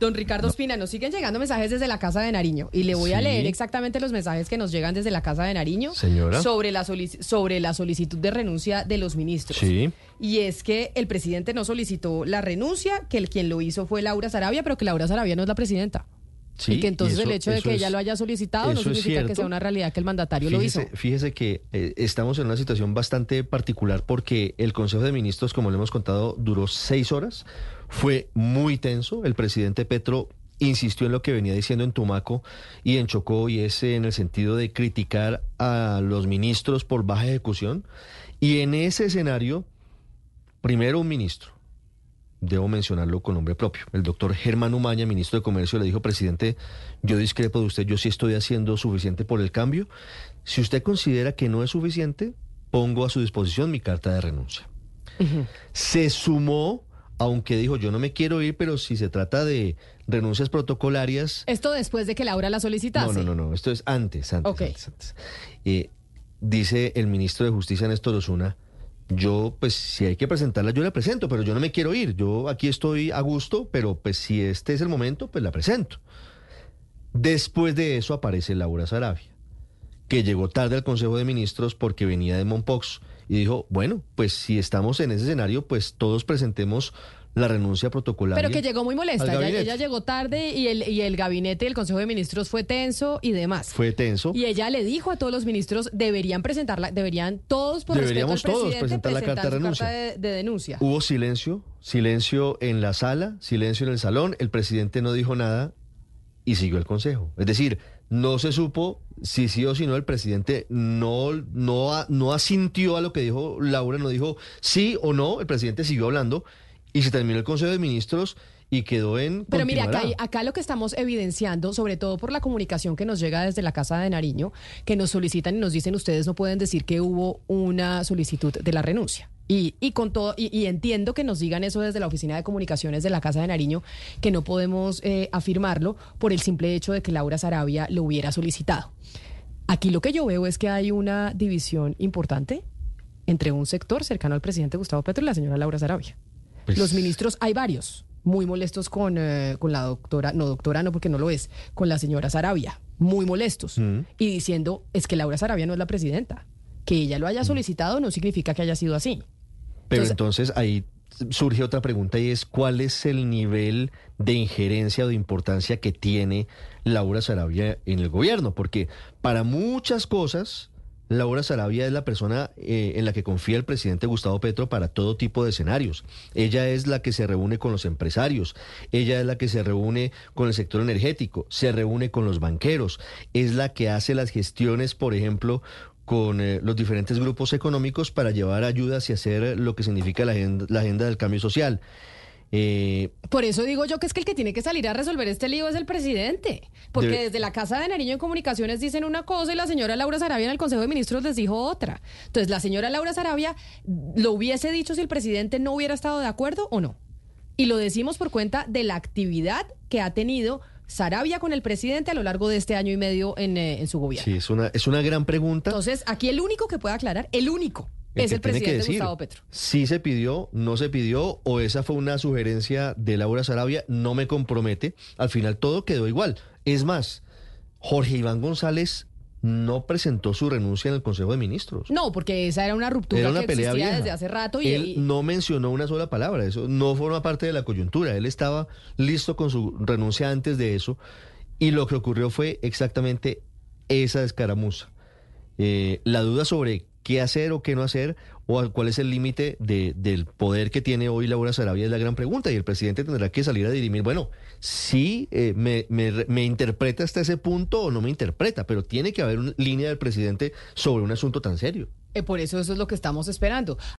Don Ricardo Espina, nos siguen llegando mensajes desde la Casa de Nariño y le voy a leer exactamente los mensajes que nos llegan desde la Casa de Nariño Señora. sobre la sobre la solicitud de renuncia de los ministros. Sí. Y es que el presidente no solicitó la renuncia, que el quien lo hizo fue Laura Sarabia, pero que Laura Sarabia no es la presidenta. Sí, y que entonces y eso- el hecho de que es- ella lo haya solicitado no significa que sea una realidad que el mandatario lo hizo. Fíjese, fíjese que eh, estamos en una situación bastante particular porque el Consejo de Ministros, como le hemos contado, duró seis horas. Fue muy tenso. El presidente Petro insistió en lo que venía diciendo en Tumaco y en Chocó, y es en el sentido de criticar a los ministros por baja ejecución. Y en ese escenario, primero un ministro, debo mencionarlo con nombre propio. El doctor Germán Umaña, ministro de Comercio, le dijo, presidente, yo discrepo de usted, yo sí estoy haciendo suficiente por el cambio. Si usted considera que no es suficiente, pongo a su disposición mi carta de renuncia. Se sumó, aunque dijo, yo no me quiero ir, pero si se trata de renuncias protocolarias, Esto después de que Laura la solicitase. no, no, no, no, esto es antes, antes, antes. Eh, dice el ministro de Justicia, Néstor Osuna, yo, pues, si hay que presentarla, yo la presento, pero yo no me quiero ir. Yo aquí estoy a gusto, pero pues si este es el momento, pues la presento. Después de eso aparece Laura Sarabia, que llegó tarde al Consejo de Ministros porque venía de Monpox y dijo, bueno, pues si estamos en ese escenario, pues todos presentemos la renuncia protocolaria. Pero que llegó muy molesta. Ella, ella llegó tarde y el, y el gabinete del Consejo de Ministros fue tenso y demás. Fue tenso. Y ella le dijo a todos los ministros, deberían presentarla, deberían todos por Deberíamos respeto al todos presidente presentar la carta de renuncia. de, de denuncia. Hubo silencio, silencio en la sala, silencio en el salón, el presidente no dijo nada y siguió el consejo. Es decir, no se supo si sí o si no, el presidente no, no, no asintió a lo que dijo Laura, no dijo sí o no, el presidente siguió hablando y se terminó el consejo de ministros y quedó en... Pero mire, acá, acá lo que estamos evidenciando, sobre todo por la comunicación que nos llega desde la Casa de Nariño, que nos solicitan y nos dicen ustedes no pueden decir que hubo una solicitud de la renuncia. Y, y con todo, y, y entiendo que nos digan eso desde la Oficina de Comunicaciones de la Casa de Nariño, que no podemos eh, afirmarlo por el simple hecho de que Laura Sarabia lo hubiera solicitado. Aquí lo que yo veo es que hay una división importante entre un sector cercano al presidente Gustavo Petro y la señora Laura Sarabia. Pues- Los ministros, hay varios, muy molestos con, eh, con la doctora, no doctora, no porque no lo es, con la señora Sarabia, muy molestos. Mm. Y diciendo, es que Laura Sarabia no es la presidenta. Que ella lo haya solicitado no significa que haya sido así. Pero Entonces- entonces ahí surge otra pregunta y es cuál es el nivel de injerencia o de importancia que tiene Laura Sarabia en el gobierno, porque para muchas cosas Laura Sarabia es la persona eh, en la que confía el presidente Gustavo Petro para todo tipo de escenarios. Ella es la que se reúne con los empresarios, ella es la que se reúne con el sector energético, se reúne con los banqueros, es la que hace las gestiones, por ejemplo, con eh, los diferentes grupos económicos para llevar ayudas y hacer lo que significa la agenda, la agenda del cambio social. Eh, Por eso digo yo que es que el que tiene que salir a resolver este lío es el presidente. Porque Debe- desde la Casa de Nariño en Comunicaciones dicen una cosa y la señora Laura Sarabia en el Consejo de Ministros les dijo otra. Entonces, la señora Laura Sarabia lo hubiese dicho si el presidente no hubiera estado de acuerdo o no. Y lo decimos por cuenta de la actividad que ha tenido Sarabia con el presidente a lo largo de este año y medio en, eh, en su gobierno. sí, es una, es una gran pregunta. Entonces, aquí el único que puede aclarar, el único, es el tiene que presidente decir Gustavo Petro. Si se pidió, no se pidió, o esa fue una sugerencia de Laura Sarabia, no me compromete. Al final todo quedó igual. Es más, Jorge Iván González no presentó su renuncia en el Consejo de Ministros. No, porque esa era una ruptura Era una que pelea existía vieja. desde hace rato y, Él no mencionó una sola palabra, eso no forma parte de la coyuntura. Él estaba listo con su renuncia antes de eso y lo que ocurrió fue exactamente esa escaramuza. Eh, la duda sobre qué hacer o qué no hacer o cuál es el límite de- del poder que tiene hoy Laura Sarabia es la gran pregunta y el presidente tendrá que salir a dirimir, bueno, si me, me- me interpreta hasta ese punto o no me interpreta, pero tiene que haber una línea del presidente sobre un asunto tan serio. eh, por eso eso es lo que estamos esperando.